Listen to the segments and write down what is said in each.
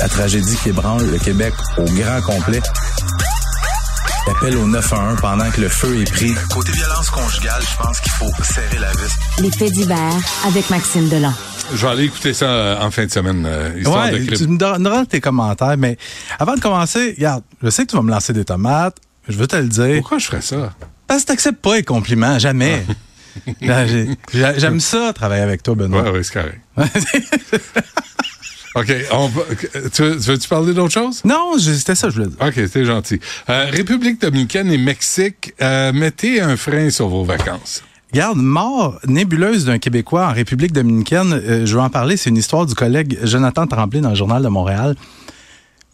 la tragédie qui ébranle le Québec au grand complet. Appel au 911 pendant que le feu est pris. Côté violence conjugale, je pense qu'il faut serrer la vis. Les faits divers avec Maxime Delan. Je vais aller écouter ça euh, en fin de semaine, euh, histoire Ouais, de clip. tu me donneras tes commentaires, mais avant de commencer, regarde, je sais que tu vas me lancer des tomates, je veux te le dire. Pourquoi je ferais ça? Parce que t'acceptes pas les compliments, jamais. J'ai- J'aime ça, travailler avec toi, Benoît. Ouais, ouais, c'est correct. OK. On tu, veux- tu veux-tu parler d'autre chose? non, c'était ça, je voulais dire. OK, c'était gentil. Euh, République dominicaine et Mexique, euh, mettez un frein sur vos vacances. Regarde, mort nébuleuse d'un Québécois en République dominicaine, euh, je veux en parler, c'est une histoire du collègue Jonathan Tremblay dans le Journal de Montréal.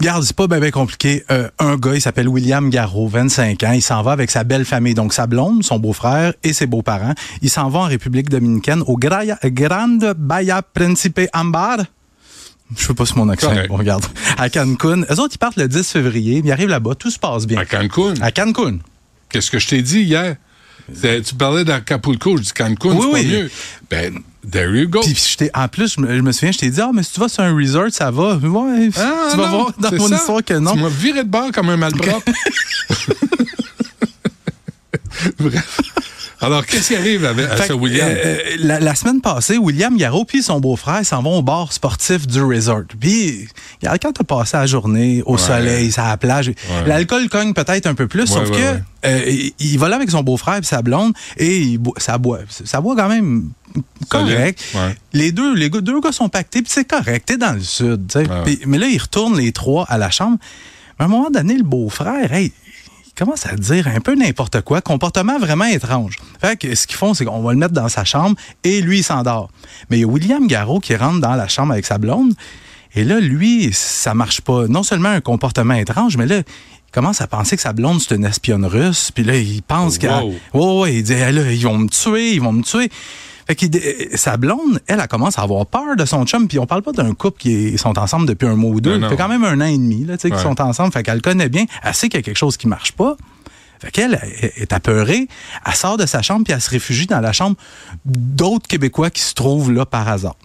Regarde, c'est pas bien compliqué. Euh, un gars, il s'appelle William Garraud, 25 ans. Il s'en va avec sa belle famille, donc sa blonde, son beau-frère et ses beaux-parents. Il s'en va en République dominicaine au Grande Bahia Principe Ambar. Je sais pas si mon accent. Correct. Regarde. À Cancun. Eux autres, ils partent le 10 février. Ils arrivent là-bas. Tout se passe bien. À Cancun? À Cancun. Qu'est-ce que je t'ai dit hier? Tu parlais d'Acapulco. Je dis Cancun, Oui, c'est oui. pas mieux. Ben, there you go. Puis en plus, je me, je me souviens, je t'ai dit, ah, mais si tu vas sur un resort, ça va. Ouais, Ah, tu vas non, voir dans mon ça. histoire que non. Tu m'as viré de bord comme un malpropre. Bref. Alors, qu'est-ce qui arrive avec, à Fait William? euh, la, la semaine passée, William Garraud puis son beau-frère s'en vont au bar sportif du resort. Puis, quand t'as passé la journée au soleil, à la plage, l'alcool cogne peut-être un peu plus, sauf ouais, que ouais. euh, il, va là avec son beau-frère et sa blonde et il ça boit. Ça boit quand même correct. Ouais. Les deux, les gars- deux gars sont pactés, puis c'est correct. T'es dans le sud. Ouais. Mais là, ils retournent les trois à la chambre. Mais à un moment donné, le beau-frère, hey, commence à dire un peu n'importe quoi, comportement vraiment étrange. Fait que ce qu'ils font, c'est qu'on va le mettre dans sa chambre et lui, il s'endort. Mais il y a William Garraud qui rentre dans la chambre avec sa blonde. Et là, lui, ça marche pas. Non seulement un comportement étrange, mais là, il commence à penser que sa blonde, c'est une espionne russe. Puis là, il pense qu'elle... Wow. Ouais, ouais, il dit, là, ils vont me tuer, ils vont me tuer. Fait dé- euh, sa blonde, elle, elle commence à avoir peur de son chum. Puis on parle pas d'un couple qui est- sont ensemble depuis un mois ou deux. Ça fait quand même un an et demi, là, tu sais, qu'ils sont ensemble. Fait qu'elle le connaît bien. Elle sait qu'il y a quelque chose qui marche pas. Fait qu'elle elle est apeurée. Elle sort de sa chambre puis elle se réfugie dans la chambre d'autres Québécois qui se trouvent là par hasard.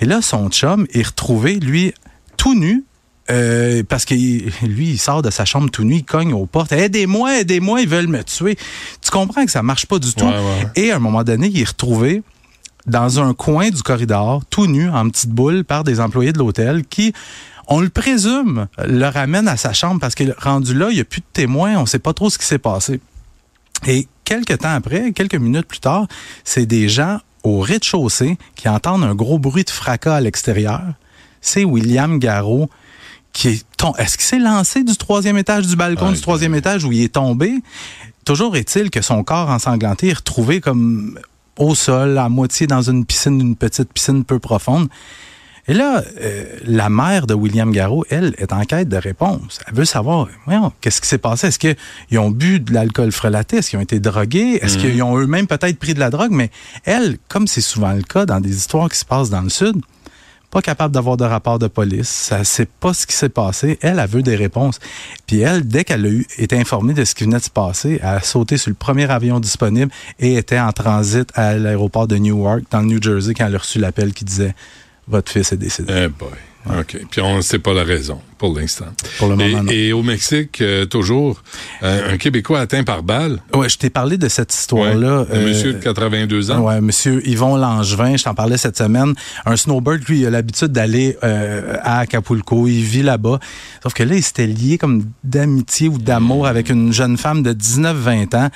Et là, son chum est retrouvé, lui, tout nu. Euh, parce que lui, il sort de sa chambre tout nu, il cogne aux portes. Aidez-moi, aidez-moi, ils veulent me tuer. Tu comprends que ça marche pas du tout. Ouais, ouais. Et à un moment donné, il est retrouvé dans un coin du corridor, tout nu, en petite boule, par des employés de l'hôtel qui, on le présume, le ramènent à sa chambre parce que rendu là, il n'y a plus de témoins, on ne sait pas trop ce qui s'est passé. Et quelques temps après, quelques minutes plus tard, c'est des gens au rez-de-chaussée qui entendent un gros bruit de fracas à l'extérieur. C'est William Garraud qui est tom- Est-ce qu'il s'est lancé du troisième étage du balcon du troisième étage où il est tombé? Toujours est-il que son corps ensanglanté est retrouvé comme au sol, à moitié dans une piscine, une petite piscine peu profonde. Et là, euh, la mère de William Garraud, elle, est en quête de réponse. Elle veut savoir, voyons, qu'est-ce qui s'est passé? Est-ce qu'ils ont bu de l'alcool frelaté? Est-ce qu'ils ont été drogués? Est-ce qu'ils ont eux-mêmes peut-être pris de la drogue? Mais elle, comme c'est souvent le cas dans des histoires qui se passent dans le Sud, pas capable d'avoir de rapport de police. Ça sait pas ce qui s'est passé. Elle, elle veut des réponses. Puis elle, dès qu'elle a eu, été informée de ce qui venait de se passer, elle a sauté sur le premier avion disponible et était en transit à l'aéroport de Newark, dans le New Jersey, quand elle a reçu l'appel qui disait Votre fils est décédé. Eh. OK. Puis on ne sait pas la raison pour l'instant. Pour le moment, non. et, au Mexique, euh, toujours, euh, un Québécois atteint par balle. Ouais, je t'ai parlé de cette histoire-là. Ouais. Un monsieur de 82 ans. Ouais, monsieur Yvon Langevin, je t'en parlais cette semaine. Un snowbird, lui, il a l'habitude d'aller euh, à Acapulco. Il vit là-bas. Sauf que là, il s'était lié comme d'amitié ou d'amour avec une jeune femme de 19-20 ans.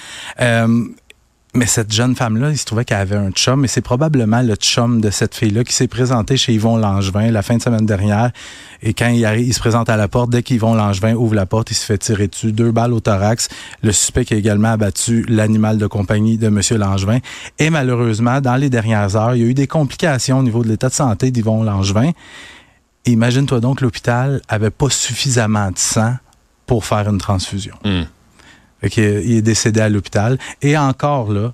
Mais cette jeune femme-là, il se trouvait qu'elle avait un chum, et c'est probablement le chum de cette fille-là qui s'est présenté chez Yvon Langevin la fin de semaine dernière. Et quand il se présente à la porte, dès qu'Yvon Langevin ouvre la porte, il se fait tirer dessus, deux balles au thorax. Le suspect qui a également abattu l'animal de compagnie de M. Langevin. Et malheureusement, dans les dernières heures, il y a eu des complications au niveau de l'état de santé d'Yvon Langevin. Et Imagine-toi donc l'hôpital avait pas suffisamment de sang pour faire une transfusion. Hmm. Il est décédé à l'hôpital. Et encore là,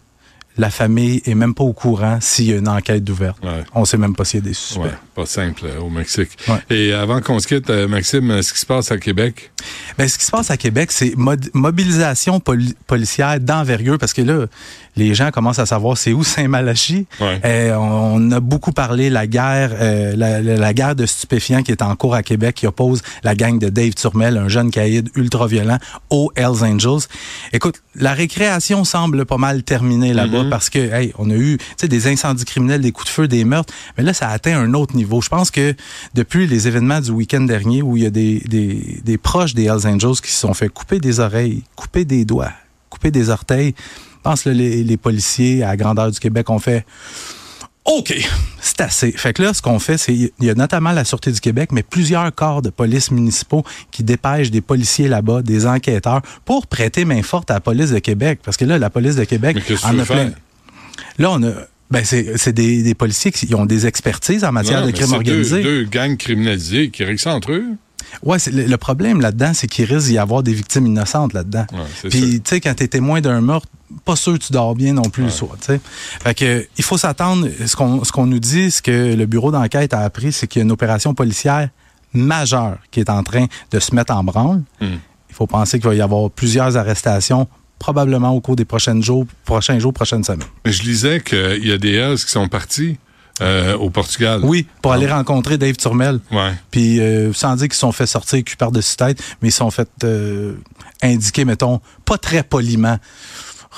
La famille est même pas au courant s'il y a une enquête ouverte. Ouais. On sait même pas s'il y a des suspects. Ouais, pas simple euh, au Mexique. Ouais. Et avant qu'on se quitte, euh, Maxime, ce qui se passe à Québec? Ben, ce qui se passe à Québec, c'est mobilisation poli- policière d'envergure, parce que là, les gens commencent à savoir c'est où Saint-Malachie. Ouais. Euh, on, a beaucoup parlé la guerre, euh, la, la- guerre de stupéfiants qui est en cours à Québec, qui oppose la gang de Dave Turmel, un jeune caïd ultra violent, aux Hells Angels. Écoute, la récréation semble pas mal terminée là-bas Mhm. parce que, hey, on a eu, des incendies criminels, des coups de feu, des meurtres, mais là, ça a atteint un autre niveau. Je pense que depuis les événements du week-end dernier où il y a des, proches des Hells Angels qui se sont fait couper des oreilles, couper des doigts, couper des orteils, je pense que les policiers à la grandeur du Québec ont fait OK, c'est assez. Fait que là, ce qu'on fait, c'est il y a notamment la Sûreté du Québec, mais plusieurs corps de police municipaux qui dépêchent des policiers là-bas, des enquêteurs, pour prêter main forte à la police de Québec. Parce que là, la police de Québec Mais qu'est-ce que en tu a plein. Là, on a. Ben, c'est c'est des, des policiers qui ont des expertises en matière Non, de crime organisé. Deux, deux gangs criminalisés qui règlent ça entre eux. Ouais, le, le problème là-dedans, c'est qu'il risque d'y avoir des victimes innocentes là-dedans. Ouais, Puis, tu sais, quand t'es témoin d'un meurtre, pas sûr que tu dors bien non plus le soir. Fait que, il faut s'attendre, ce qu'on, ce qu'on nous dit, ce que le bureau d'enquête a appris, c'est qu'il y a une opération policière majeure qui est en train de se mettre en branle. Hmm. Il faut penser qu'il va y avoir plusieurs arrestations, probablement au cours des prochains jours, prochains jours, prochaines semaines. Mais je lisais qu'il y a des Hells qui sont partis euh, au Portugal. Oui, pour Ah. aller rencontrer Dave Turmel. Ouais. Puis euh, sans dire qu'ils se sont fait sortir cul par-dessus tête, mais ils se sont fait euh, indiquer, mettons, pas très poliment.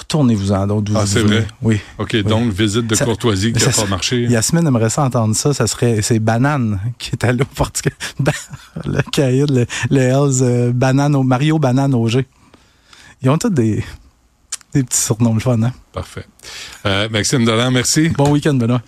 Retournez-vous-en d'autres. Ah, c'est vrai? Oui. OK, donc visite de Ça- courtoisie qui ça n'a pas marché. Yasmine aimerait ça entendre ça. Ça serait, c'est Banane qui est allé au Portugal. Le caïd, le, le Hells, euh, Banane, au- Mario Banane Auger. Ils ont tous des, des petits surnoms le fun, hein? Parfait. Euh, Maxime Dolan, merci. Bon week-end, Benoît.